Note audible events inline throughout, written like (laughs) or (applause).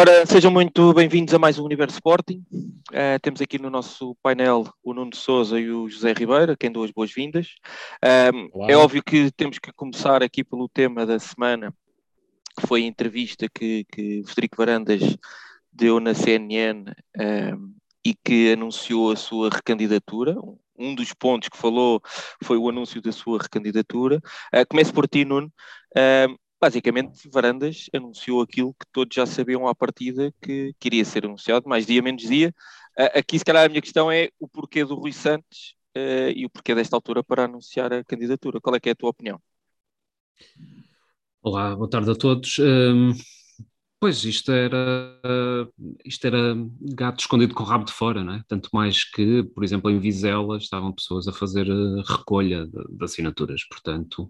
Ora, sejam muito bem-vindos a mais um Universo Sporting. Uh, temos aqui no nosso painel o Nuno Souza e o José Ribeiro, quem dou as boas-vindas. Uh, é óbvio que temos que começar aqui pelo tema da semana, que foi a entrevista que, que Federico Varandas deu na CNN uh, e que anunciou a sua recandidatura. Um dos pontos que falou foi o anúncio da sua recandidatura. Uh, começo por ti, Nuno. Uh, basicamente, Varandas anunciou aquilo que todos já sabiam à partida que queria ser anunciado, mais dia menos dia. Uh, aqui, se calhar, a minha questão é o porquê do Rui Santos uh, e o porquê desta altura para anunciar a candidatura. Qual é que é a tua opinião? Olá, boa tarde a todos. Um, Pois, isto era, isto era gato escondido com o rabo de fora, não é? Tanto mais que, por exemplo, em Vizela estavam pessoas a fazer eh, recolha de, de assinaturas, portanto,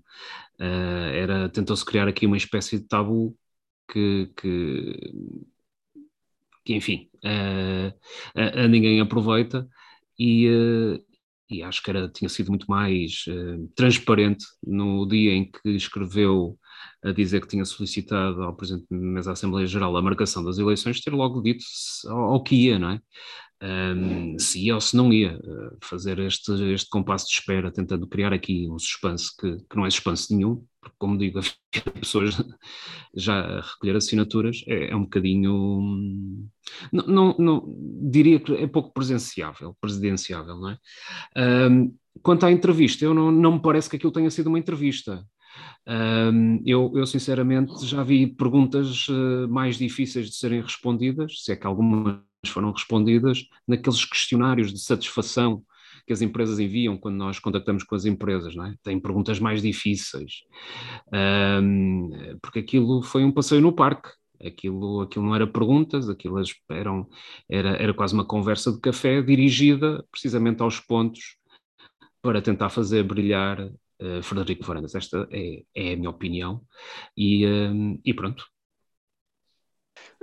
uh, era, tentou-se criar aqui uma espécie de tabu que, que, que enfim, uh, a, a, ninguém aproveita e, e acho que era, tinha sido muito mais transparente no dia em que escreveu a dizer que tinha solicitado ao Presidente da Assembleia Geral a marcação das eleições, ter logo dito ao, que ia, não é? Um, se ia ou se não ia uh, fazer este, este compasso de espera, tentando criar aqui um suspense que, que não é suspense nenhum, porque, como digo, (laughs) as pessoas já a recolher assinaturas é, é um bocadinho. Não, não, não, diria que é pouco presenciável, presidenciável, não é? Um, quanto à entrevista, eu não, não me parece que aquilo tenha sido uma entrevista. Um, eu, eu, sinceramente, já vi perguntas uh, mais difíceis de serem respondidas, se é que algumas foram respondidas, naqueles questionários de satisfação que as empresas enviam quando nós contactamos com as empresas, não é? Tem perguntas mais difíceis, um, porque aquilo foi um passeio no parque. Aquilo, aquilo não era perguntas, aquilo eram, era, era quase uma conversa de café dirigida precisamente aos pontos para tentar fazer brilhar uh, Frederico Varandas. Esta é, é, a minha opinião e, uh, e pronto.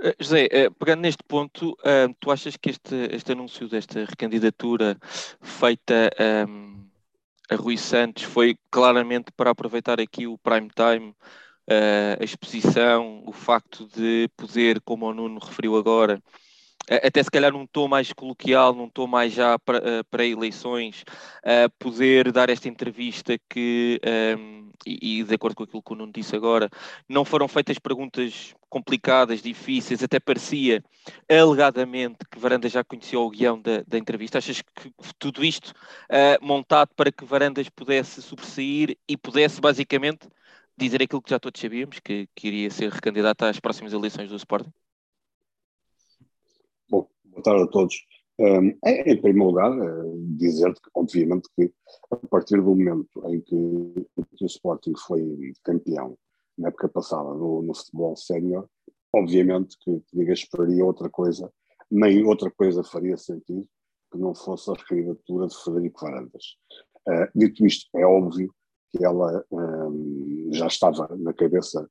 Uh, José, pegando neste ponto, tu achas que este, este anúncio desta recandidatura feita um, a Rui Santos foi claramente para aproveitar aqui o prime time, a exposição, o facto de poder, como o Nuno referiu agora, até se calhar num tom mais coloquial, num tom mais já para, eh, eleições, uh, poder dar esta entrevista que, um, ehm, e, e, de acordo com aquilo que o Nuno disse agora, não foram feitas perguntas complicadas, difíceis, até parecia alegadamente que Varandas já conhecia o guião da, da entrevista. Achas que tudo isto uh, montado para que Varandas pudesse sobressair e pudesse basicamente dizer aquilo que já todos sabíamos, que, que iria ser recandidato às próximas eleições do Sporting? Boa tarde a todos. Um, em primeiro lugar, uh, dizer-te que, obviamente, que a partir do momento em que, o Sporting foi campeão na época passada no, no futebol sénior, obviamente que, diga, esperaria outra coisa, nem outra coisa faria sentido que não fosse a candidatura de Frederico Varandas. Uh, dito isto, é óbvio que ela um, já estava na cabeça,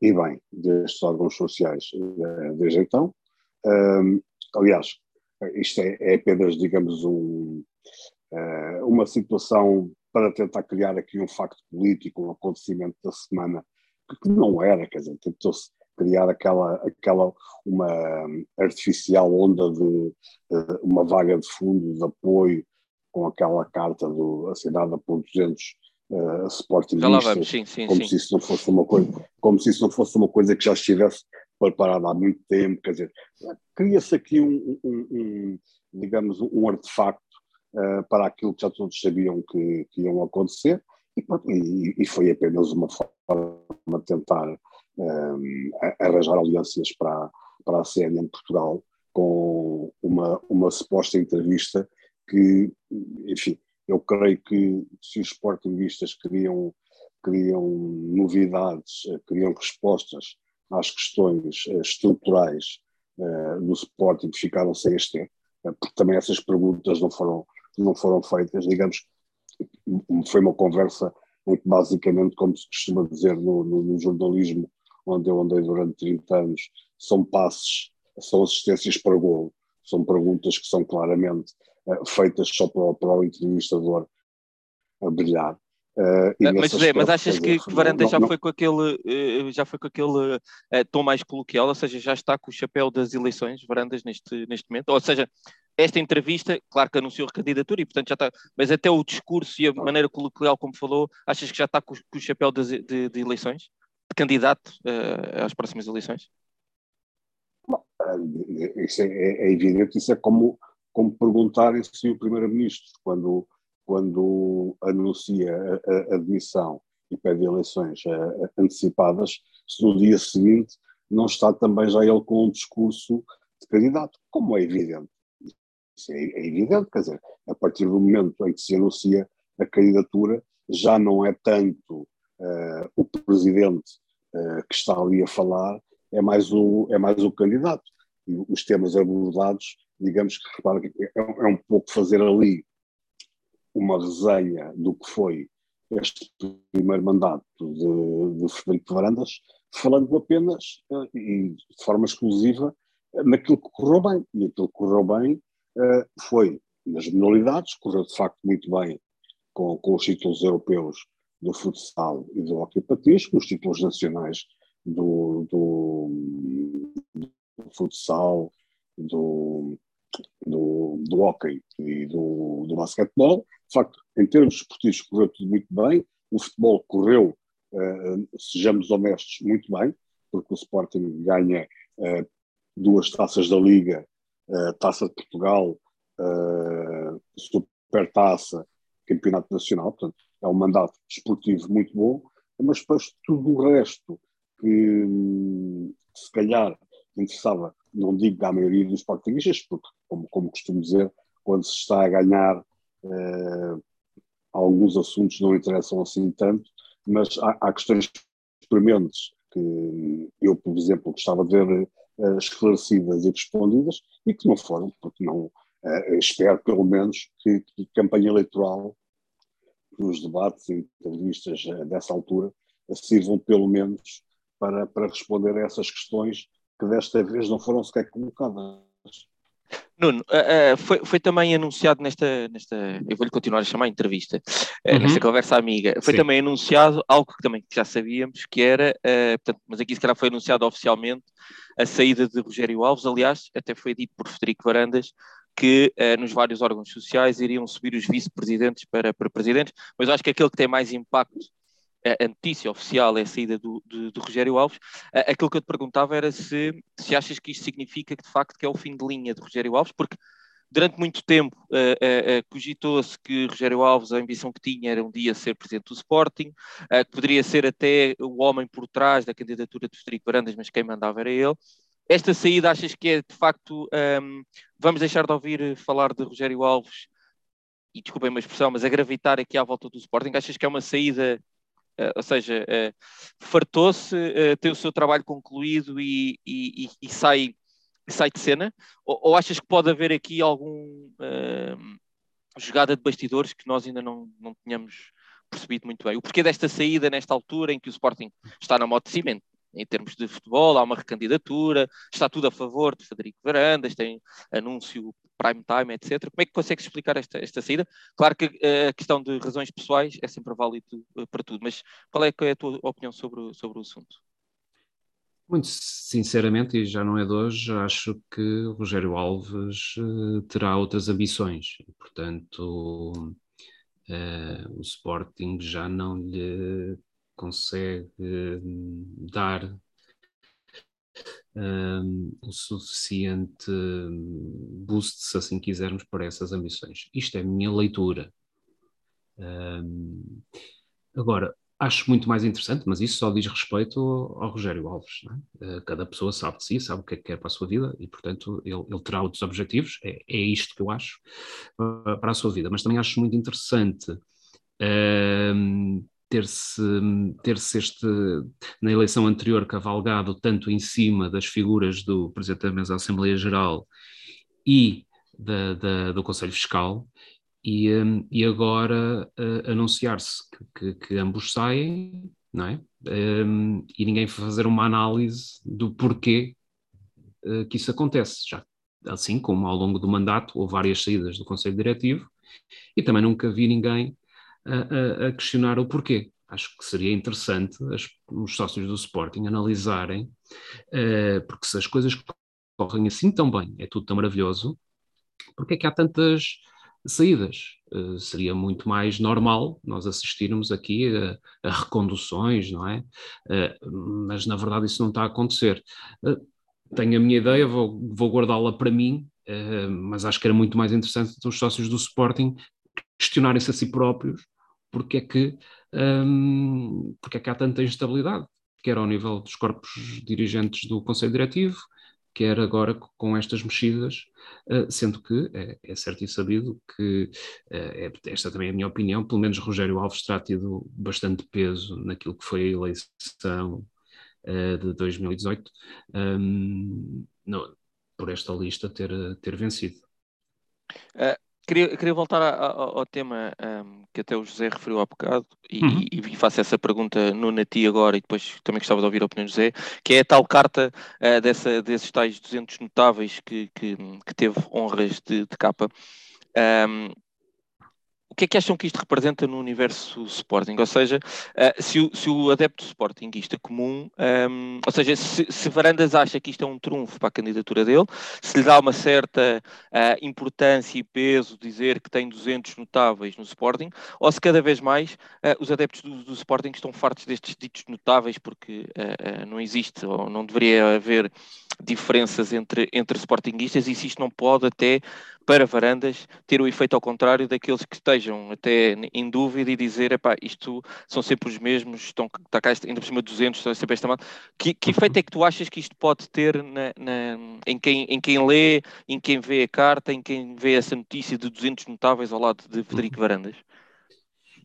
e bem, destes órgãos sociais uh, desde então. Um, Aliás, isto é, é apenas, digamos, um, uh, uma situação para tentar criar aqui um facto político, um acontecimento da semana, que não era, quer dizer, tentou-se criar aquela, aquela uma artificial onda de uh, uma vaga de fundo de apoio com aquela carta do, assinada por 200 uh, sportingistas, sim, sim, como sim. se isso não fosse uma coisa, como se isso não fosse uma coisa que já estivesse preparada há muito tempo, quer dizer, cria-se aqui um, um, um, digamos, um artefacto uh, para aquilo que já todos sabiam que, que iam acontecer e, e, e, foi apenas uma forma de tentar um, eh, arranjar alianças para, para a CNN Portugal com uma, uma suposta entrevista que, enfim, eu creio que se os sportingistas queriam, queriam novidades, eh, queriam respostas às questões uh, estruturais uh, do Sporting que ficaram sem este uh, porque também essas perguntas não foram, não foram feitas, digamos, foi uma conversa em que basicamente, como se costuma dizer no, no, no jornalismo, onde eu andei durante 30 anos, são passes, são assistências para golo, são perguntas que são claramente uh, feitas só para, para o entrevistador a brilhar. Uh, mas, José, mas achas que, que Varanda já, Foi com aquele, uh, já foi com aquele uh, tom mais coloquial, ou seja, já está com o chapéu das eleições, Varandas, neste, neste momento? Ou seja, esta entrevista, claro que anunciou a candidatura e, portanto, já está, mas até o discurso e a maneira coloquial como falou, achas que já está com, com o chapéu de, de, de, eleições? De candidato às próximas eleições? Bom, isso é, é, evidente, isso é como, como perguntar se o Primeiro-Ministro, quando quando anuncia a, admissão e pede eleições uh, antecipadas, se no dia seguinte não está também já ele com um discurso de candidato, como é evidente. Isso é, é evidente, quer dizer, a partir do momento em que se anuncia a candidatura, já não é tanto uh, o presidente uh, que está ali a falar, é mais o, é mais o candidato. E os temas abordados, digamos que, repara, é, é um pouco fazer ali uma resenha do que foi este primeiro mandato de, de Frederico Varandas, falando apenas uh, e de forma exclusiva naquilo que correu bem. E aquilo que correu bem uh, foi nas modalidades, correu de facto muito bem com, com os títulos europeus do futsal e do hockey patins, com os títulos nacionais do, do, do futsal, do, do, do hockey e do, do basquetebol. De facto, em termos esportivos, correu tudo muito bem. O futebol correu, uh, sejamos honestos, muito bem, porque o Sporting ganha uh, duas taças da Liga, uh, Taça de Portugal, Supertaça, Campeonato Nacional. Portanto, é um mandato esportivo muito bom, mas depois tudo o resto que, hum, se calhar, interessava, não digo à maioria dos sportingistas, porque, como, como costumo dizer, quando se está a ganhar, eh, alguns assuntos não interessam assim tanto, mas há, há questões prementes que eu, por exemplo, gostava de ver eh, esclarecidas e respondidas e que não foram, porque não eh, espero, pelo menos, que, que campanha eleitoral, os debates e entrevistas dessa altura sirvam pelo menos para, para responder a essas questões que desta vez não foram sequer colocadas. Nuno, uh, uh, foi, foi, também anunciado nesta, nesta eu vou-lhe continuar a chamar entrevista, uh, uhum. nesta conversa amiga, foi Sim. também anunciado algo que também já sabíamos, que era, portanto, mas aqui se calhar foi anunciado oficialmente, a saída de Rogério Alves, aliás, até foi dito por Federico Varandas, que nos vários órgãos sociais iriam subir os vice-presidentes para, para presidentes, mas acho que aquele que tem mais impacto a notícia oficial é a saída do, Rogério Alves. Aquilo que eu te perguntava era se, se achas que isto significa que de facto que é o fim de linha de Rogério Alves, porque durante muito tempo uh, uh, cogitou-se que Rogério Alves, a ambição que tinha era um dia ser presidente do Sporting, que poderia ser até o homem por trás da candidatura de Federico Varandas, mas quem mandava era ele. Esta saída achas que é de facto, um, vamos deixar de ouvir falar de Rogério Alves, e desculpem uma expressão, mas a gravitar aqui à volta do Sporting, achas que é uma saída ou seja, uh, fartou-se, uh, tem o seu trabalho concluído e, e, e, sai, sai de cena? Ou, ou, achas que pode haver aqui algum jogada de bastidores que nós ainda não, não tínhamos percebido muito bem? O porquê desta saída nesta altura em que o Sporting está na moto de cimento? Em termos de futebol, há uma recandidatura, está tudo a favor de Federico Varandas, tem anúncio prime time, etc. Como é que consegues explicar esta, esta saída? Claro que eh, a questão de razões pessoais é sempre válido eh, para tudo, mas qual é, é a tua opinião sobre, sobre o assunto? Muito sinceramente, e já não é de hoje, acho que Rogério Alves uh, terá outras ambições. Portanto, o Sporting já não lhe consegue hum, dar um, o suficiente hum, boost, se assim quisermos, para essas ambições. Isto é a minha leitura. Um, agora, acho muito mais interessante, mas isso só diz respeito ao, Rogério Alves. É? Cada pessoa sabe de si, sabe o que é que quer para a sua vida e, portanto, ele, ele terá outros objetivos. É, é, isto que eu acho uh, para a sua vida. Mas também acho muito interessante ter-se ter-se este, na eleição anterior, cavalgado tanto em cima das figuras do Presidente da Mesa da Assembleia Geral e da, da, do Conselho Fiscal, e, um, e agora uh, anunciar-se que, que, que, ambos saem, não é? Um, e ninguém fazer uma análise do porquê uh, que isso acontece. Já, assim como ao longo do mandato houve várias saídas do Conselho Diretivo, e também nunca vi ninguém a, a, questionar o porquê. Acho que seria interessante as, os sócios do Sporting analisarem, uh, porque se as coisas correm assim tão bem, é tudo tão maravilhoso, porque é que há tantas saídas? Uh, seria muito mais normal nós assistirmos aqui a, a reconduções, não é? Uh, mas na verdade isso não está a acontecer. tenho a minha ideia, vou, vou guardá-la para mim, mas acho que era muito mais interessante os sócios do Sporting questionarem-se a si próprios porque é que, um, porque é que há tanta instabilidade, quer ao nível dos corpos dirigentes do Conselho Diretivo, quer agora com estas mexidas, uh, sendo que é, é, certo e sabido que, uh, é, esta também é a minha opinião, pelo menos Rogério Alves terá tido bastante peso naquilo que foi a eleição uh, de 2018, um, no, por esta lista ter, ter vencido. Queria, queria voltar a, a, ao tema um, que até o José referiu há bocado e, uhum. e, e, faço essa pergunta no Nati agora e depois também gostava de ouvir a opinião do José, que é a tal carta uh, dessa, desses tais 200 notáveis que, que, que teve honras de, de capa. Um, o que é que acham que isto representa no universo Sporting? Ou seja, uh, se, o, se, o, adepto Sportingista comum, um, ehm, ou seja, se, se, Varandas acha que isto é um trunfo para a candidatura dele, se lhe dá uma certa uh, importância e peso dizer que tem 200 notáveis no Sporting, ou se cada vez mais uh, os adeptos do, do, Sporting estão fartos destes ditos notáveis porque não existe ou não deveria haver diferenças entre, entre Sportingistas e se isto não pode até para Varandas ter o efeito ao contrário daqueles que estejam até em dúvida e dizer, epá, isto são sempre os mesmos, estão, está cá ainda por cima de 200, estão sempre esta malta. Que, que efeito é que tu achas que isto pode ter na, na, em, quem, em quem lê, em quem vê a carta, em quem vê essa notícia de 200 notáveis ao lado de Federico Varandas?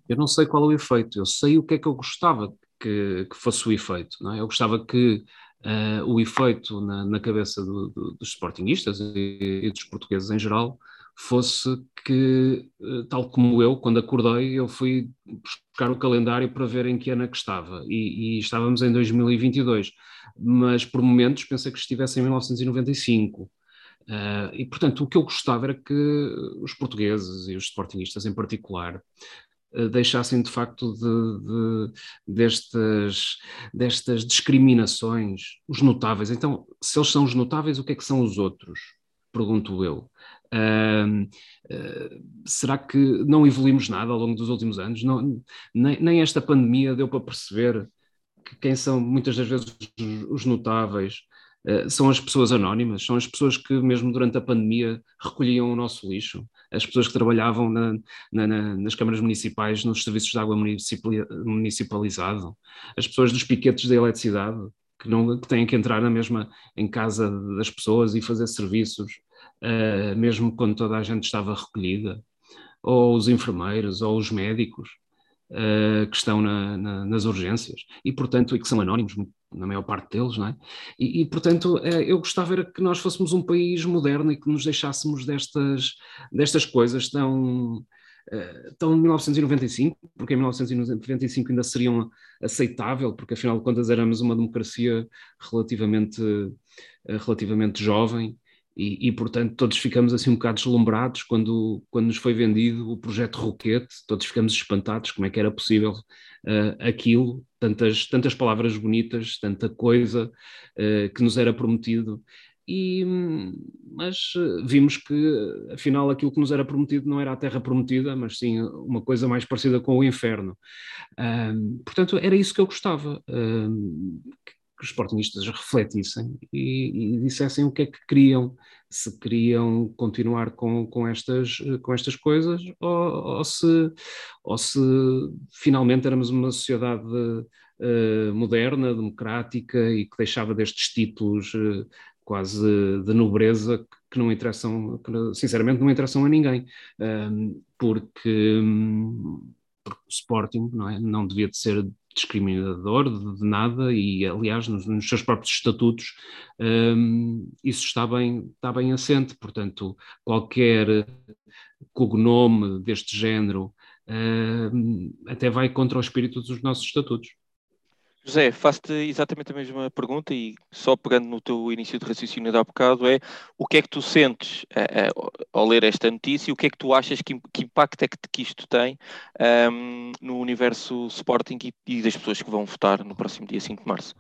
Eu não sei qual é o efeito, eu sei o que é que eu gostava que, que fosse o efeito. Não é? Eu gostava que uh, o efeito na, na cabeça do, do, dos sportingistas e, e, dos portugueses em geral fosse que, uh, tal como eu, quando acordei, eu fui buscar o calendário para ver em que ano é que estava e, e estávamos em 2022, mas por momentos pensei que estivesse em 1995. Uh, eh, e, portanto, o que eu gostava era que os portugueses e os sportingistas em particular eh, deixassem de facto de, de, destas, destas discriminações, os notáveis. Então, se eles são os notáveis, o que é que são os outros? Pergunto eu. Uh, uh, será que não evoluímos nada ao longo dos últimos anos? Não, nem, nem, esta pandemia deu para perceber que quem são muitas das vezes os notáveis uh, são as pessoas anónimas, são as pessoas que mesmo durante a pandemia recolhiam o nosso lixo, as pessoas que trabalhavam na, na, nas câmaras municipais, nos serviços de água municipalizado, as pessoas dos piquetes da eletricidade, que, não, que têm que entrar na mesma em casa das pessoas e fazer serviços, uh, mesmo quando toda a gente estava recolhida, ou os enfermeiros, ou os médicos. Uh, que estão na, na, nas urgências e, portanto, e que são anónimos, na maior parte deles, não é? E, e portanto, é, eu gostava era que nós fôssemos um país moderno e que nos deixássemos destas, destas coisas tão, uh, tão 1995, porque em 1995 ainda seriam aceitável, porque afinal de contas éramos uma democracia relativamente, uh, relativamente jovem, e, e, portanto todos ficamos assim um bocado deslumbrados quando, quando nos foi vendido o projeto Roquete, todos ficamos espantados como é que era possível uh, aquilo, tantas, tantas palavras bonitas, tanta coisa uh, que nos era prometido. E, mas uh, vimos que afinal aquilo que nos era prometido não era a terra prometida, mas sim uma coisa mais parecida com o inferno. portanto, era isso que eu gostava, que os sportingistas refletissem e, e, dissessem o que é que queriam, se queriam continuar com, com, estas, com estas coisas ou, ou, se, ou se finalmente éramos uma sociedade uh, moderna, democrática e que deixava destes títulos uh, quase de nobreza que não interessam, que sinceramente não interessam a ninguém, um, porque, porque o Sporting não, é, não devia de ser discriminador de, nada e, aliás, nos, nos seus próprios estatutos um, isso está bem, está bem assente, portanto, qualquer cognome deste género um, até vai contra o espírito dos nossos estatutos. José, faço-te exatamente a mesma pergunta e só pegando no teu início de raciocínio de há bocado é o que é que tu sentes uh, uh, ao ler esta notícia e o que é que tu achas que, que impacto é que, que isto tem um, no universo Sporting e, e, das pessoas que vão votar no próximo dia 5 de Março?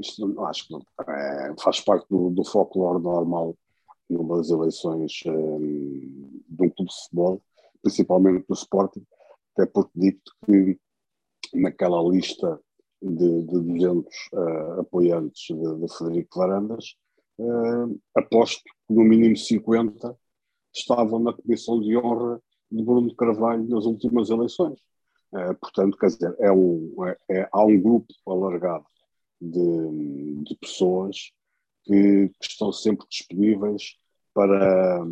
Isto acho que não, é, faz parte do, do folclore normal numas eleições um, de um clube de futebol, principalmente do Sporting, até porque dito que naquela lista de, de 200 uh, eh, apoiantes de, de, Frederico Varandas, uh, aposto que no mínimo 50 estavam na comissão de honra de Bruno Carvalho nas últimas eleições. Uh, portanto, quer dizer, é um, é, é, há um grupo alargado de, de pessoas que, que, estão sempre disponíveis para,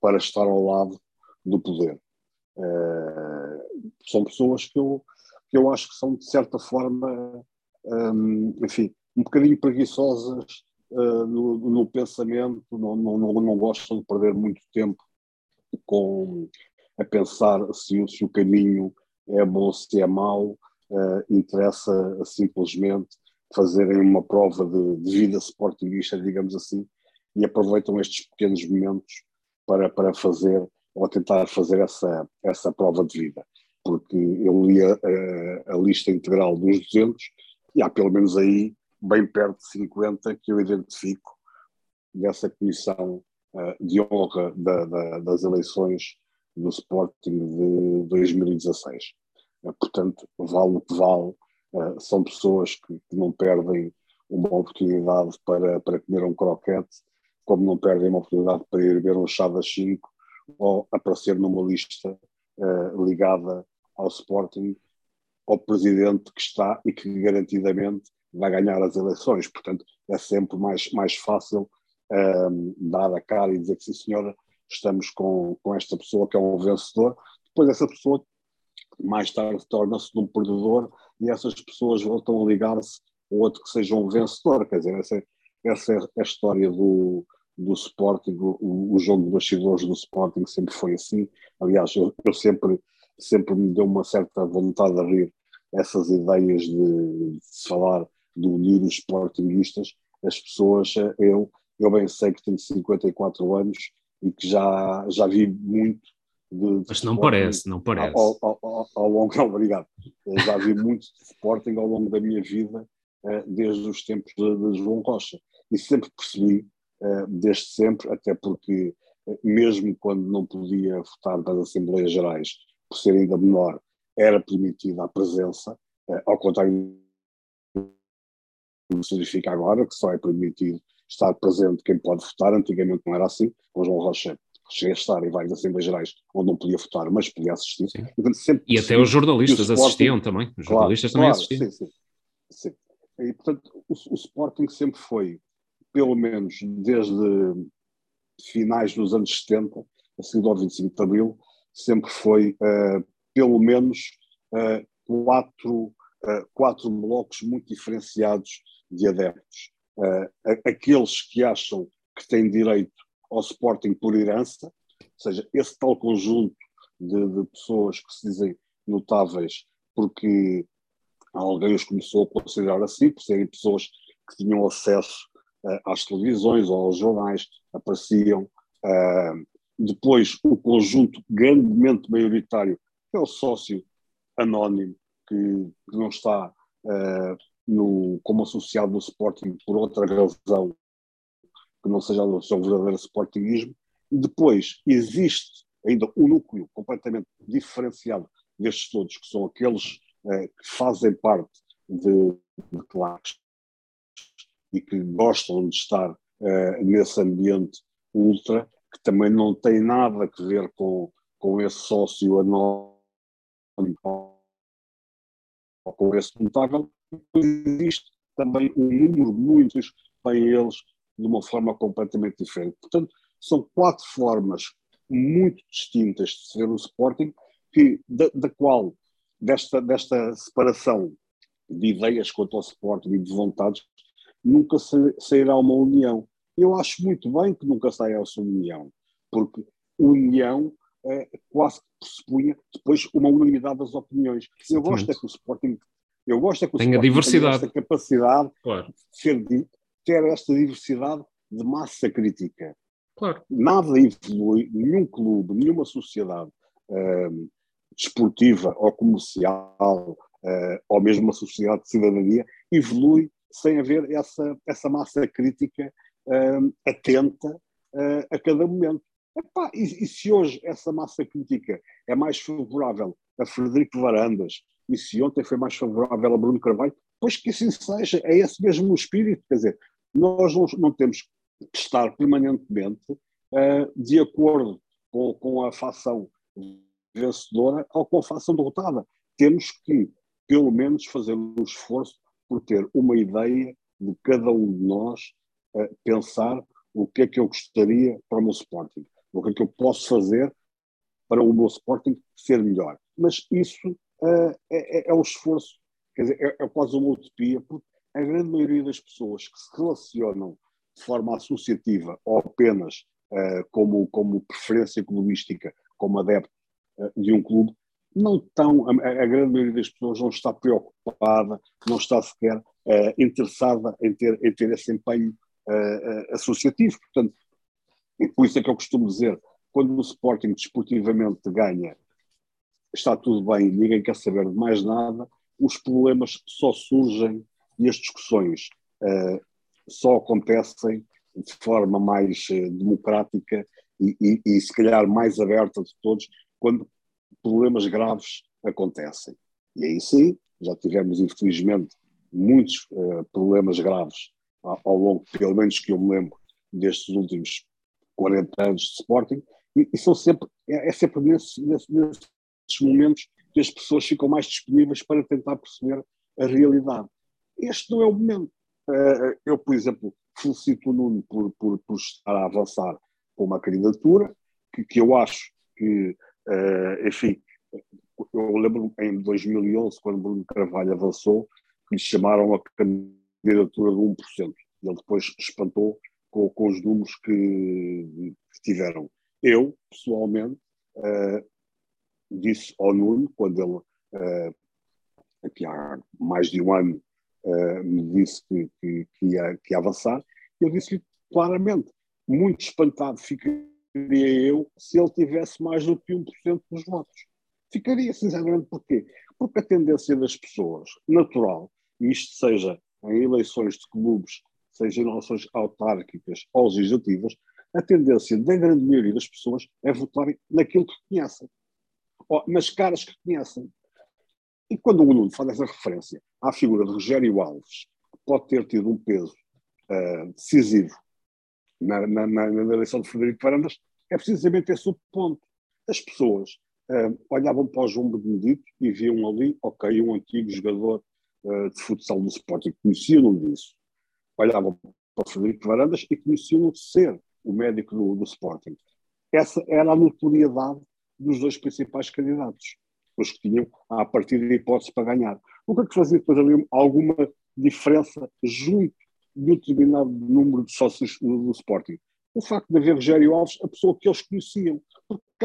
para estar ao lado do poder. Uh, são pessoas que eu, que eu acho que são, de certa forma, um, enfim, um bocadinho preguiçosas uh, no, no, pensamento, não, não, não, gostam de perder muito tempo com, a pensar se, se o caminho é bom, se é mau, uh, interessa simplesmente fazerem uma prova de, de vida sportingista, digamos assim, e aproveitam estes pequenos momentos para, para fazer ou tentar fazer essa, essa prova de vida. Porque eu li a, a, lista integral dos 200 e há pelo menos aí bem perto de 50 que eu identifico dessa comissão uh, de honra da, da, das eleições do Sporting de 2016. Uh, portanto, vale o que vale, uh, são pessoas que, que, não perdem uma oportunidade para, para comer um croquete, como não perdem uma oportunidade para ir ver um chá das 5 ou aparecer numa lista ligada ao Sporting, ao presidente que está e que garantidamente vai ganhar as eleições. Portanto, é sempre mais, mais fácil um, dar a cara e dizer que, sim, senhora, estamos com, com esta pessoa que é um vencedor. Depois, essa pessoa mais tarde torna-se um perdedor e essas pessoas voltam a ligar-se a outro que seja um vencedor. Quer dizer, essa, essa é a história do, do Sporting, o, o jogo de bastidores do Sporting sempre foi assim. Aliás, eu, eu, sempre, sempre me deu uma certa vontade de rir essas ideias de, de falar de unir os Sportingistas. As pessoas, eu, eu bem sei que tenho 54 anos e que já, já vi muito de, de Mas não parece, não parece. Ao, ao, ao, ao longo, (laughs) obrigado. Já vi muito de Sporting ao longo da minha vida, eh, desde os tempos de, de João Rocha. E sempre percebi eh, desde sempre, até porque, eh, mesmo quando não podia votar nas Assembleias Gerais, por ser ainda menor, era permitida a presença, eh, ao contrário do que se verifica agora, que só é permitido estar presente quem pode votar, antigamente não era assim, com João Rocha cheguei a estar em várias Assembleias Gerais onde não podia votar, mas podia assistir. (laughs) e até os jornalistas Sporting, assistiam também, os claro, jornalistas também claro, assistiam. Sim, sim, sim. E, portanto, o, o Sporting sempre foi pelo menos desde finais dos anos 70, a seguir ao 25 de Abril, sempre foi uh, pelo menos uh, quatro, uh, quatro blocos muito diferenciados de adeptos. aqueles que acham que têm direito ao Sporting por herança, ou seja, esse tal conjunto de, de pessoas que se dizem notáveis porque alguém os começou a considerar assim, por serem pessoas que tinham acesso uh, às televisões ou aos jornais, apareciam. Uh, depois, o conjunto grandemente maioritário, é o sócio anónimo, que, que não está uh, no, como associado no Sporting por outra razão que não seja o seu verdadeiro Sportingismo. Depois, existe ainda um núcleo completamente diferenciado destes todos, que são aqueles uh, que fazem parte de, de claques e que gostam de estar uh, nesse ambiente ultra, que também não tem nada a ver com, com esse sócio anónimo ou com esse notável, existe também um número muitos, bem eles, de uma forma completamente diferente. Portanto, são quatro formas muito distintas de ser o Sporting, que, da, da qual, desta, desta separação de ideias quanto ao Sporting e de vontades, nunca sairá uma união. Eu acho muito bem que nunca saia essa união, porque união é, quase que pressupunha depois uma unanimidade das opiniões. Eu gosto é que o Sporting Eu gosto é que o Tem a diversidade. Tem esta capacidade claro. de ser, ter esta diversidade de massa crítica. Claro. Nada evolui, nenhum clube, nenhuma sociedade uh, desportiva ou comercial, uh, ou mesmo uma sociedade de cidadania, evolui sem haver essa, essa massa crítica uh, atenta a cada momento. Epá, e, e, se hoje essa massa crítica é mais favorável a Frederico Varandas e se ontem foi mais favorável a Bruno Carvalho, pois que assim seja, é esse mesmo o espírito. Quer dizer, nós não, não temos que estar permanentemente uh, de acordo com, com a facção vencedora ou com a facção derrotada. Temos que, pelo menos, fazer um esforço por ter uma ideia de cada um de nós uh, pensar o que é que eu gostaria para o meu Sporting o que é que eu posso fazer para o meu Sporting ser melhor. Mas isso uh, é, é, um esforço, quer dizer, é, é quase uma utopia, porque a grande maioria das pessoas que se relacionam de forma associativa ou apenas uh, como, como preferência clubística, como adepto uh, de um clube, não estão, a, a, grande maioria das pessoas não está preocupada, não está sequer uh, interessada em ter, em ter esse empenho associativo. Portanto, e por isso é que eu costumo dizer, quando o Sporting desportivamente ganha, está tudo bem, ninguém quer saber de mais nada, os problemas só surgem e as discussões uh, só acontecem de forma mais uh, democrática e, e, e, se calhar mais aberta de todos quando problemas graves acontecem. E aí sim, já tivemos infelizmente muitos uh, problemas graves ao, longo, pelo menos que eu me lembro, destes últimos 40 anos de Sporting, e, e são sempre, é, é sempre nesse, nesse, nesses momentos que as pessoas ficam mais disponíveis para tentar perceber a realidade. Este não é o momento. Uh, eu, por exemplo, felicito o Nuno por, por, por estar a avançar com uma candidatura, que, que eu acho que, uh, enfim, eu lembro em 2011, quando Bruno Carvalho avançou, que lhe chamaram a candidatura de 1%. Ele depois espantou com, com os números que, que, tiveram. Eu, pessoalmente, uh, disse ao Nuno, quando ele, uh, aqui há mais de um ano, uh, me disse que, que, que, ia, que ia avançar, eu disse-lhe claramente, muito espantado ficaria eu se ele tivesse mais do que 1% dos votos. Ficaria, sinceramente, porquê? Porque a tendência das pessoas, natural, e isto seja em eleições de clubes seja em eleições autárquicas ou legislativas, a tendência da grande maioria das pessoas é votarem naquilo que conhecem, ou nas caras que conhecem. E quando o Nuno faz essa referência à figura de Rogério Alves, que pode ter tido um peso uh, decisivo na, na, na, na, eleição de Frederico Varandas, é precisamente esse o ponto. As pessoas uh, olhavam para o João Benedito e viam ali, ok, um antigo jogador uh, de futsal do Sporting, conheciam disso olhavam para o Frederico Varandas e conheciam-no ser o médico do, do, Sporting. Essa era a notoriedade dos dois principais candidatos, os que tinham a partir de hipótese para ganhar. O que é que fazia depois ali alguma diferença junto de um determinado número de sócios do, do Sporting? O facto de haver Rogério Alves, a pessoa que eles conheciam,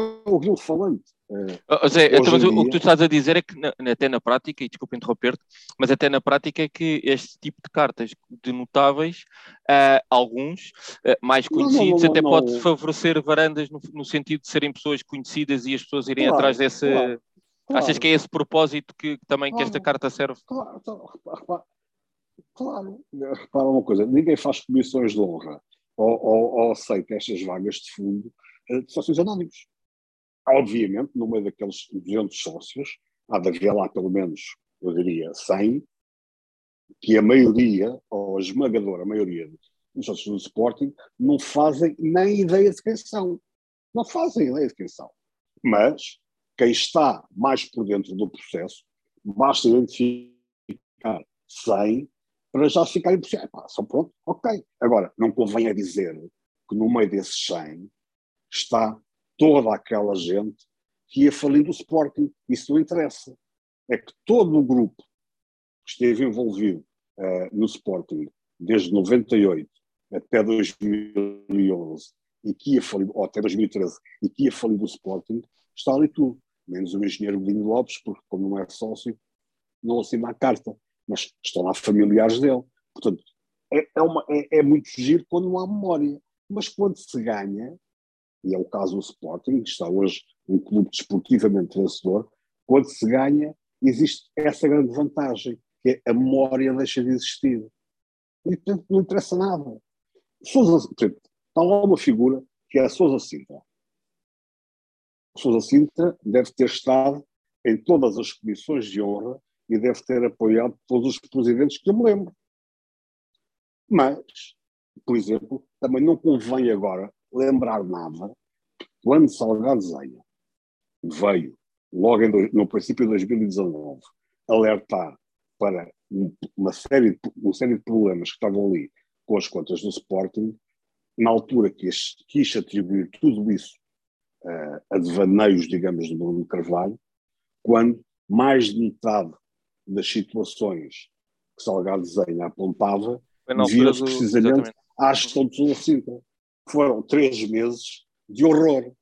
porque ouviu falante. Uh, Zé, então, dia... o que tu estás a dizer é que na, até na prática, e desculpa interromper-te, mas até na prática é que este tipo de cartas de notáveis, uh, alguns uh, mais conhecidos, não, não, não, até pode favorecer varandas no, no, sentido de serem pessoas conhecidas e as pessoas irem claro, atrás desse. Claro, claro. Achas que é esse propósito que, também que esta carta serve? Claro, claro, claro. Repara uma coisa, ninguém faz comissões de honra ou, ou, ou aceita estas vagas de fundo de sócios anónimos. Obviamente, no meio daqueles 200 sócios, há de haver lá pelo menos, eu diria, 100, que a maioria, ou a esmagadora maioria dos sócios do Sporting, não fazem nem ideia de quem são. Não fazem ideia de quem são. Mas quem está mais por dentro do processo, basta identificar 100 para já ficarem por cima. São pronto, ok. Agora, não convém a dizer que no meio desses 100 está toda aquela gente que ia falir do Sporting. Isso não interessa. É que todo o grupo que esteve envolvido uh, no Sporting desde 98 até 2011 e que ia falir, ou até 2013 e que ia falir do Sporting, está ali tudo. Menos o engenheiro Godinho Lopes, porque como não é sócio, não assina a carta, mas estão lá familiares dele. Portanto, é, é, uma, é, é muito giro quando não há memória. Mas quando se ganha, e é o caso do Sporting, que está hoje um clube desportivamente vencedor, quando se ganha, existe essa grande vantagem, que é a memória deixa de existir. E, portanto, não interessa nada. Sousa, portanto, está lá uma figura que é a Sousa Sintra. Sousa Sintra deve ter estado em todas as comissões de honra e deve ter apoiado todos os presidentes que eu me lembro. Mas, por exemplo, também não convém agora lembrar nada quando Salgado Zenha veio, logo em, no princípio de 2019, alertar para uma série, de, uma série de problemas que estavam ali com as contas do Sporting, na altura quis, quis atribuir tudo isso uh, a devaneios, digamos, de Bruno Carvalho, quando mais de metade das situações que Salgado Zenha apontava deviam-se precisamente à gestão de Sintra. Foram três meses de horror.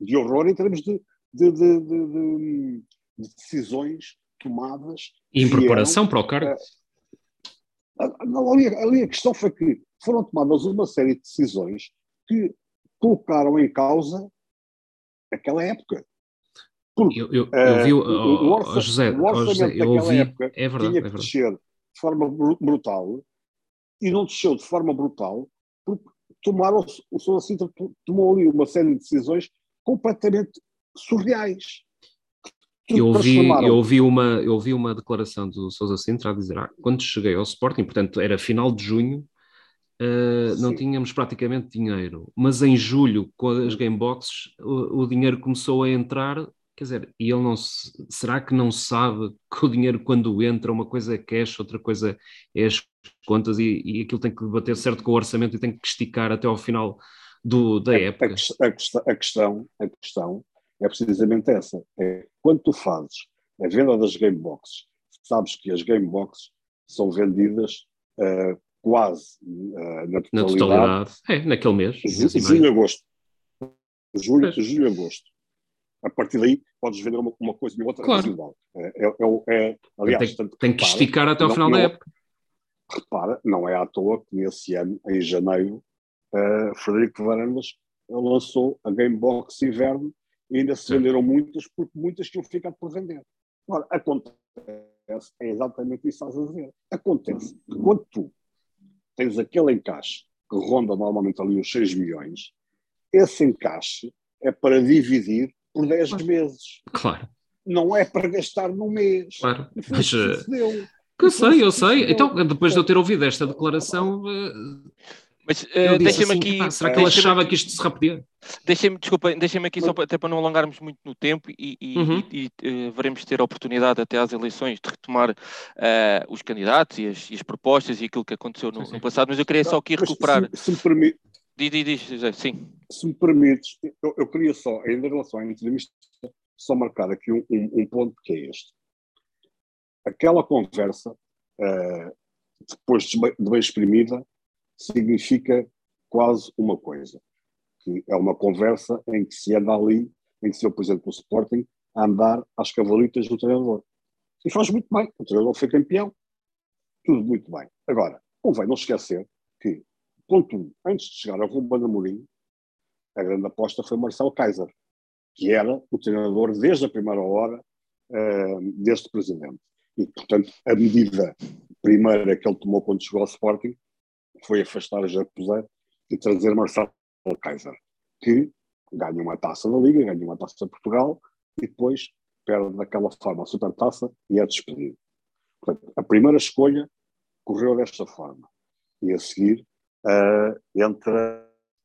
De horror em termos de, de, de, de decisões tomadas. E em preparação para o cargo? Uh, ali, ali a questão foi que foram tomadas uma série de decisões que colocaram em causa aquela época. Porque, eu, eu, eu vi o, o, José, o orçamento José, eu ouvi, época é verdade, tinha que é descer de forma brutal e não desceu de forma brutal porque tomaram, o Sousa Sintra tomou ali uma série de decisões completamente surreais. Eu ouvi, eu, ouvi uma, eu ouvi uma declaração do Sousa Sintra a dizer ah, quando cheguei ao Sporting, portanto era final de junho, uh, não tínhamos praticamente dinheiro, mas em julho, com as gameboxes, o, o dinheiro começou a entrar Quer dizer, e ele não se, será que não sabe que o dinheiro quando entra, uma coisa é cash, outra coisa é as contas e, e aquilo tem que bater certo com o orçamento e tem que esticar até ao final do, da época? A, a, a, questão, a questão é precisamente essa. É, quando tu fazes a venda das game boxes, sabes que as game boxes são vendidas uh, quase uh, na totalidade. Na totalidade, é, naquele mês. Julho, agosto. Julho, julho, agosto a partir daí podes vender uma, uma coisa e outra claro. residual. É, é, é, é, aliás, tem, tem que esticar até ao final da época. Repara, não é à toa que nesse ano, em janeiro, uh, Frederico Varandas lançou a Game Box Inverno e ainda se Sim. venderam muitas, porque muitas tinham ficado por vender. Agora, acontece, é exatamente isso que estás a dizer. Acontece que quando tu tens aquele encaixe que ronda normalmente ali os 6 milhões, esse encaixe é para dividir por 10 meses. Claro. Não é para gastar num mês. Claro. Mas, uh, eu sei, eu sei. Então, depois de eu ter ouvido esta declaração. Uh, mas uh, deixa-me assim, aqui. será que ele achava que isto se repetia? Deixem-me, desculpa, deixem-me aqui só para, até para não alongarmos muito no tempo e, e, uhum. e, e uh, veremos ter a oportunidade até às eleições de retomar uh, os candidatos e as, e as, propostas e aquilo que aconteceu no, no passado, mas eu queria só aqui recuperar. Se, se me permite, Diz, diz, diz, sim. Se me permites, eu, eu, queria só, ainda em relação à entrevista, só marcar aqui um, um, um ponto que é este. Aquela conversa, uh, depois de bem exprimida, significa quase uma coisa. Que é uma conversa em que se anda ali, em que se eu, por exemplo, o Sporting, a andar às cavalitas do treinador. E faz muito bem. O treinador foi campeão. Tudo muito bem. Agora, convém não esquecer que Contudo, antes de chegar ao Ruben Amorim, a grande aposta foi Marcelo Kaiser, que era o treinador desde a primeira hora uh, deste presidente. E, portanto, a medida primeira que ele tomou quando chegou ao Sporting foi afastar a Jacuzé e trazer Marcelo Kaiser, que ganha uma taça da Liga, ganha uma taça de Portugal e depois perde daquela forma a supertaça e é despedido. Portanto, a primeira escolha correu desta forma. E a seguir entra.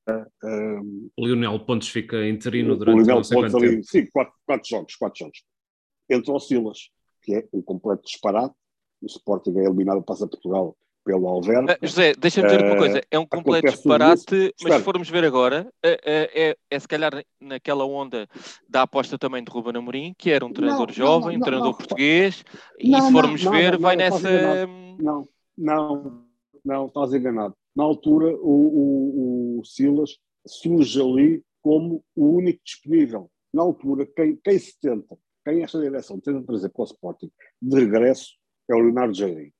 Uh, o Lionel Pontes fica interino durante o Lionel Pontes ali, tempo. Sim, quatro, quatro jogos, quatro jogos. Entra o Silas, que é um completo disparate. O Sporting é eliminado, passa Portugal pelo Alverca. Uh, José, deixa-me dizer uma coisa, é um completo disparate, mas se formos ver agora, é, é, é, se calhar naquela onda da aposta também de Ruben Amorim, que era um treinador não, jovem, não, um treinador não, português, e se formos ver, vai nessa... Não, não, não, estás enganado na altura o, o, o Silas surge ali como o único disponível. Na altura, quem, quem se tenta quem esta direção tenta trazer para o Sporting de regresso é o Leonardo Jardim.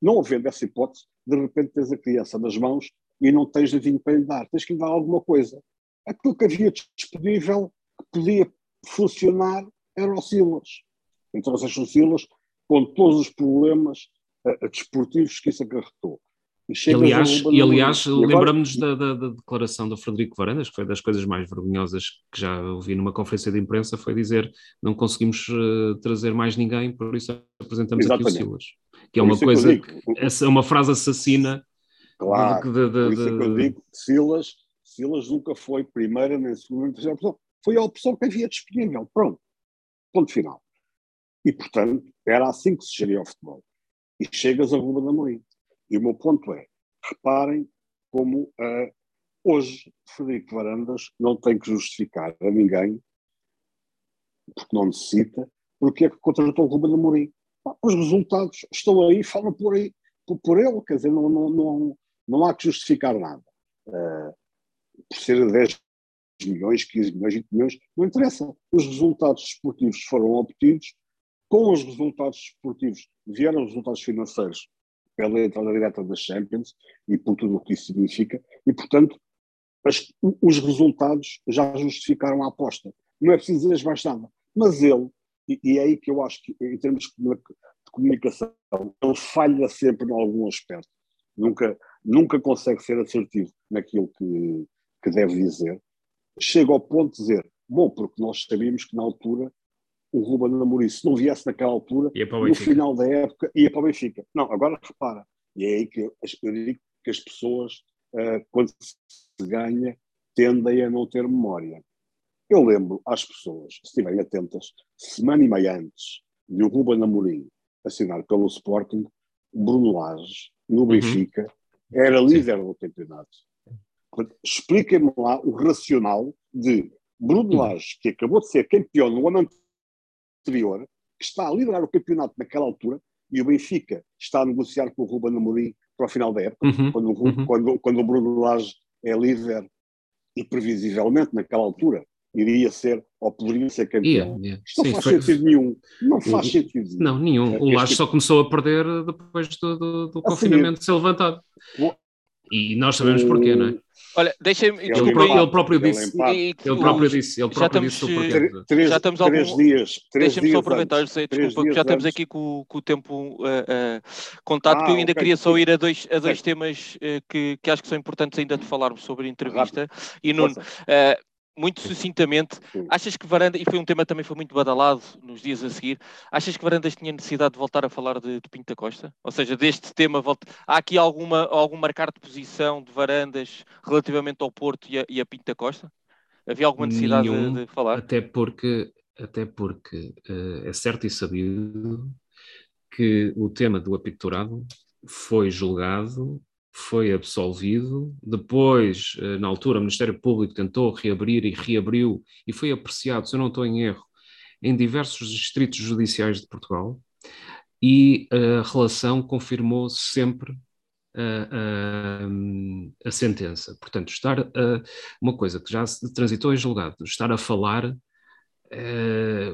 Não havendo essa hipótese, de repente tens a criança nas mãos e não tens vinho para lhe dar, tens que lhe dar alguma coisa. Aquilo que havia disponível, que podia funcionar, era o Silas. Então, o Silas, com todos os problemas uh, desportivos que isso acarretou. E, aliás, e aliás lembramos da, da, da, declaração do Frederico Varandas, que foi das coisas mais vergonhosas que já ouvi numa conferência de imprensa, foi dizer não conseguimos uh, trazer mais ninguém, por isso apresentamos Exatamente. aqui o Silas. Que é uma coisa, que é uma frase assassina. Claro, de, de, por isso é que eu digo Silas, Silas nunca foi primeira nem segunda nem terceira opção, foi a opção que havia disponível, pronto, ponto final. E portanto, era assim que se geria o futebol. E chegas a Ruba da Morim e o meu ponto é, reparem como uh, hoje Frederico Varandas não tem que justificar a ninguém, porque não necessita, porque é que contratou o Ruben Amorim. Os resultados estão aí, falam por aí, por, por ele, quer dizer, não, não, não, não há que justificar nada. Uh, por ser 10 milhões, 15 milhões, 20 milhões, não interessa. Os resultados esportivos foram obtidos, com os resultados esportivos vieram os resultados financeiros pela entrada das Champions e por tudo o que isso significa, e portanto as, os resultados já justificaram a aposta. Não é preciso dizer mais nada. Mas ele, e, e, é aí que eu acho que, em termos de comunicação, ele falha sempre em algum aspecto. Nunca, nunca consegue ser assertivo naquilo que, que deve dizer. Chega ao ponto de dizer, bom, porque nós sabíamos que na altura o Ruben Amorim, se não viesse naquela altura, no final da época, ia para o Benfica. Não, agora repara, e é aí que eu, eu digo que as pessoas, uh, quando se ganha, tendem a não ter memória. Eu lembro às pessoas, se estiverem atentas, semana e meia antes de o Ruben Amorim assinar pelo Sporting, Bruno Lage, no uhum. Benfica, uhum. era líder Sim. do campeonato. Expliquem-me lá o racional de Bruno Lage, que acabou de ser campeão no ano exterior, que está a liderar o campeonato naquela altura, e o Benfica está a negociar com o Ruben Amorim para o final da época, uhum, quando, o, uhum. quando, quando o Bruno Lage é líder e previsivelmente naquela altura iria ser ou poderia ser campeão. Yeah, yeah. Isto não Sim, faz foi... sentido nenhum. Não faz sentido nenhum. Não, nenhum. O Lage só começou a perder depois do, do, do confinamento ser levantado. E nós sabemos o... porquê, não é? Olha, deixem-me. Ele, ele, próprio disse. Ele, ele próprio disse. Ele próprio já estamos, disse três, já estamos três algum... dias. Deixem-me só aproveitar, antes, sei, desculpa, já estamos aqui com, com o tempo uh, uh, contado, ah, que eu ainda okay. queria só ir a dois, a dois temas uh, que, que acho que são importantes ainda de falarmos sobre a entrevista. Rápido. E Nuno, muito sucintamente, achas que Varandas, e foi um tema que também foi muito badalado nos dias a seguir, achas que Varandas tinha necessidade de voltar a falar de, de Pinto da Costa? Ou seja, deste tema, volta, há aqui alguma, algum marcar de posição de Varandas relativamente ao Porto e a, e a Pinto da Costa? Havia alguma necessidade Nenhum, de, de, falar? Até porque, até porque uh, é certo e sabido que o tema do apicturado foi julgado foi absolvido. Depois, eh, na altura, o Ministério Público tentou reabrir e reabriu e foi apreciado, se eu não estou em erro, em diversos distritos judiciais de Portugal. E a relação confirmou sempre a, a, a, sentença. Portanto, estar a, uma coisa que já se transitou em julgado, estar a falar,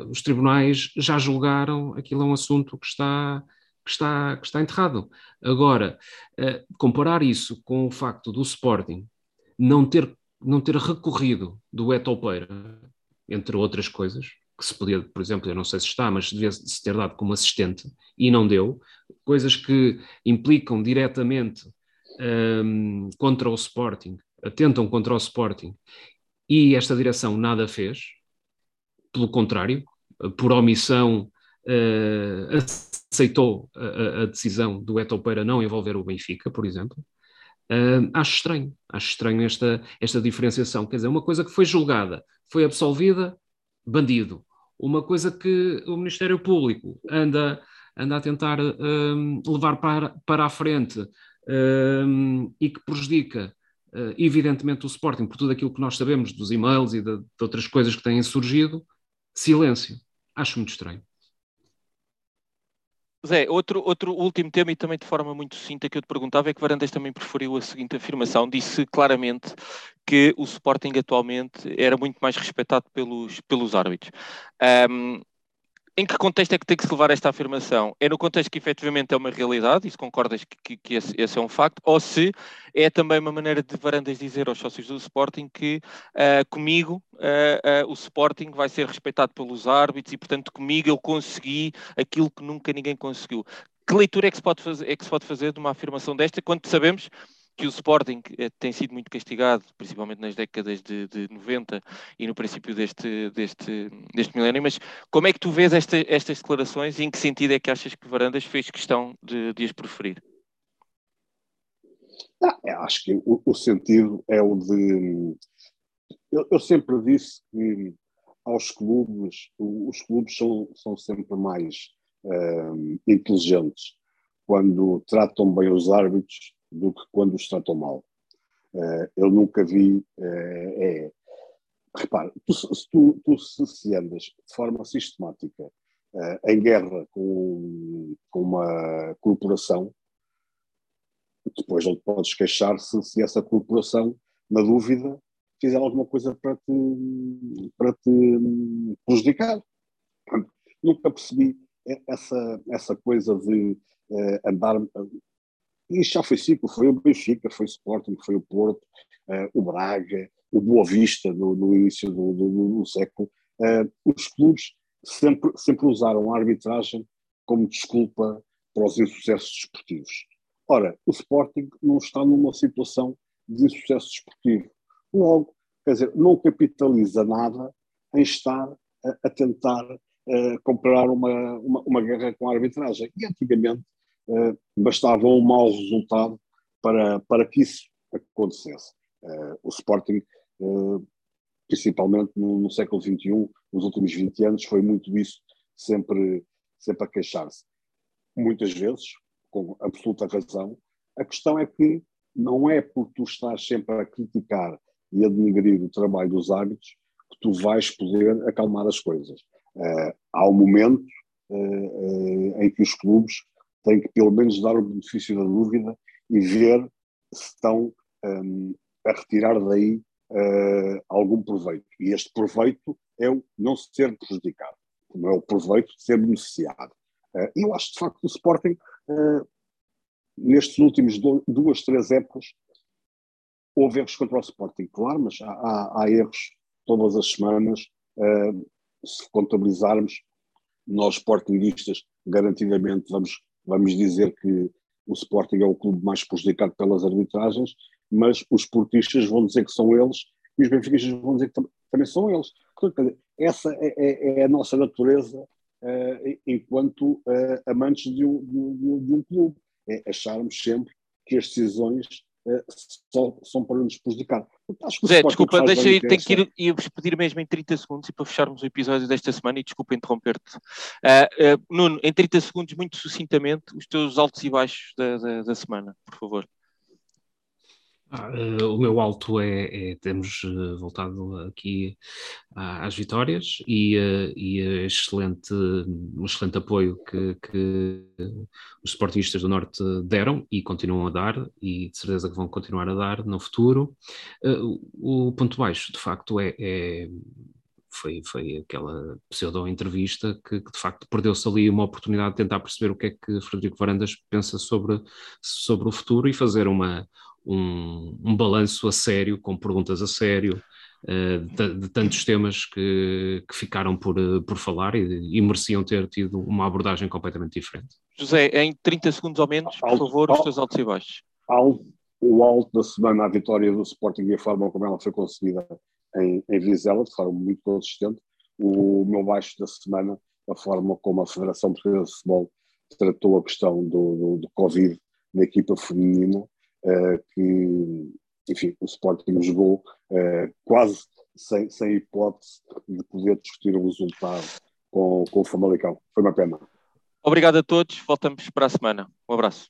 os tribunais já julgaram, aquilo é um assunto que está que está, que está enterrado. Agora, uh, comparar isso com o facto do Sporting não ter, não ter recorrido do Etopeira, entre outras coisas, que se podia, por exemplo, eu não sei se está, mas devia se ter dado como assistente e não deu, coisas que implicam diretamente um, ehm, contra o Sporting, atentam contra o Sporting, e esta direção nada fez, pelo contrário, por omissão uh, aceitou a, a, decisão do Eto para não envolver o Benfica, por exemplo. Uh, acho estranho, acho estranho esta, esta diferenciação. Quer dizer, uma coisa que foi julgada, foi absolvida, bandido. Uma coisa que o Ministério Público anda, anda a tentar um, levar para, para a frente um, e que prejudica, uh, evidentemente, o Sporting por tudo aquilo que nós sabemos dos e-mails e de, de outras coisas que têm surgido, silêncio. Acho muito estranho. Zé, outro, outro último tema e também de forma muito sucinta que eu te perguntava é que Varandas também preferiu a seguinte afirmação, disse claramente que o Sporting atualmente era muito mais respeitado pelos, pelos árbitros. Um, em que contexto é que tem que se levar esta afirmação? É no contexto que efetivamente é uma realidade, e se concordas que, que, que esse, esse, é um facto, ou se é também uma maneira de Varandas dizer aos sócios do Sporting que uh, comigo uh, uh, o Sporting vai ser respeitado pelos árbitros e, portanto, comigo eu consegui aquilo que nunca ninguém conseguiu. Que leitura é que se pode fazer, é que se pode fazer de uma afirmação desta quando sabemos que o Sporting eh, tem sido muito castigado, principalmente nas décadas de, de 90 e no princípio deste, deste, deste milénio, mas como é que tu vês esta, estas declarações e em que sentido é que achas que Varandas fez questão de, de as proferir? Ah, acho que o, o, sentido é o de. Eu, eu, sempre disse que aos clubes, os clubes são, são sempre mais uh, inteligentes quando tratam bem os árbitros do que quando os tratam mal. Uh, eu nunca vi. Uh, é, repare, tu, se, tu, tu se, andas de forma sistemática uh, em guerra com, com uma corporação, depois não te podes queixar se, se essa corporação, na dúvida, fizer alguma coisa para te, para te prejudicar. Nunca percebi essa, essa coisa de uh, andar e já foi ciclo, foi o Benfica, foi o Sporting, foi o Porto, uh, o Braga, o Boa Vista no, no início do, do, do século. Uh, os clubes sempre, sempre usaram a arbitragem como desculpa para os insucessos desportivos. Ora, o Sporting não está numa situação de insucesso desportivo. Logo, quer dizer, não capitaliza nada em estar a, a tentar uh, comprar uma, uma, uma guerra com a arbitragem. E antigamente bastava um mau resultado para, para que isso acontecesse. Uh, o Sporting, uh, principalmente no, no, século XXI, nos últimos 20 anos, foi muito isso, sempre, sempre a queixar-se. Muitas vezes, com absoluta razão, a questão é que não é por tu estar sempre a criticar e a denegrir o trabalho dos árbitros que tu vais poder acalmar as coisas. Uh, há um momento uh, uh, em que os clubes tem que pelo menos dar o benefício da dúvida e ver se estão um, a retirar daí uh, algum proveito. E este proveito é o não ser prejudicado, não é o proveito de ser beneficiado. Uh, eu acho, de facto, que o Sporting, uh, nestes últimos do, duas, três épocas, houve erros contra o Sporting, claro, mas há, há, há erros todas as semanas. se contabilizarmos, nós, sportinguistas, garantidamente vamos vamos dizer que o Sporting é o clube mais prejudicado pelas arbitragens, mas os portistas vão dizer que são eles e os benfiquistas vão dizer que tam também são eles. Portanto, essa é, é, é, a nossa natureza uh, enquanto uh, amantes de um, de, de um, clube. É acharmos sempre que as decisões uh, só, são para nos prejudicar. Zé, desculpa, deixa aí, tenho que ir, ir pedir mesmo em 30 segundos e para fecharmos o episódio desta semana e desculpa interromper-te. Uh, uh, Nuno, em 30 segundos, muito sucintamente, os teus altos e baixos da, da, da semana, por favor. Uh, o meu alto é, é temos uh, voltado aqui às vitórias e, uh, e excelente, um excelente apoio que, que os sportingistas do Norte deram e continuam a dar e de certeza que vão continuar a dar no futuro. o ponto baixo, de facto, é, é foi, foi aquela pseudo-entrevista que, que, de facto perdeu-se ali uma oportunidade de tentar perceber o que é que Frederico Varandas pensa sobre, sobre o futuro e fazer uma, um, um balanço a sério, com perguntas a sério, uh, de, de, tantos temas que, que ficaram por, uh, por falar e, e, mereciam ter tido uma abordagem completamente diferente. José, em 30 segundos ou menos, por favor, os teus altos e baixos. O alto da semana, a vitória do Sporting e a forma como ela foi conseguida em, em Vizela, de forma muito consistente. O meu baixo da semana, a forma como a Federação Portuguesa de Futebol tratou a questão do, do, do Covid na equipa feminina, que, enfim, o Sporting jogou uh, quase sem, sem hipótese de poder discutir o resultado com, com o Famalicão. Foi uma pena. Obrigado a todos, voltamos para a semana. Um abraço.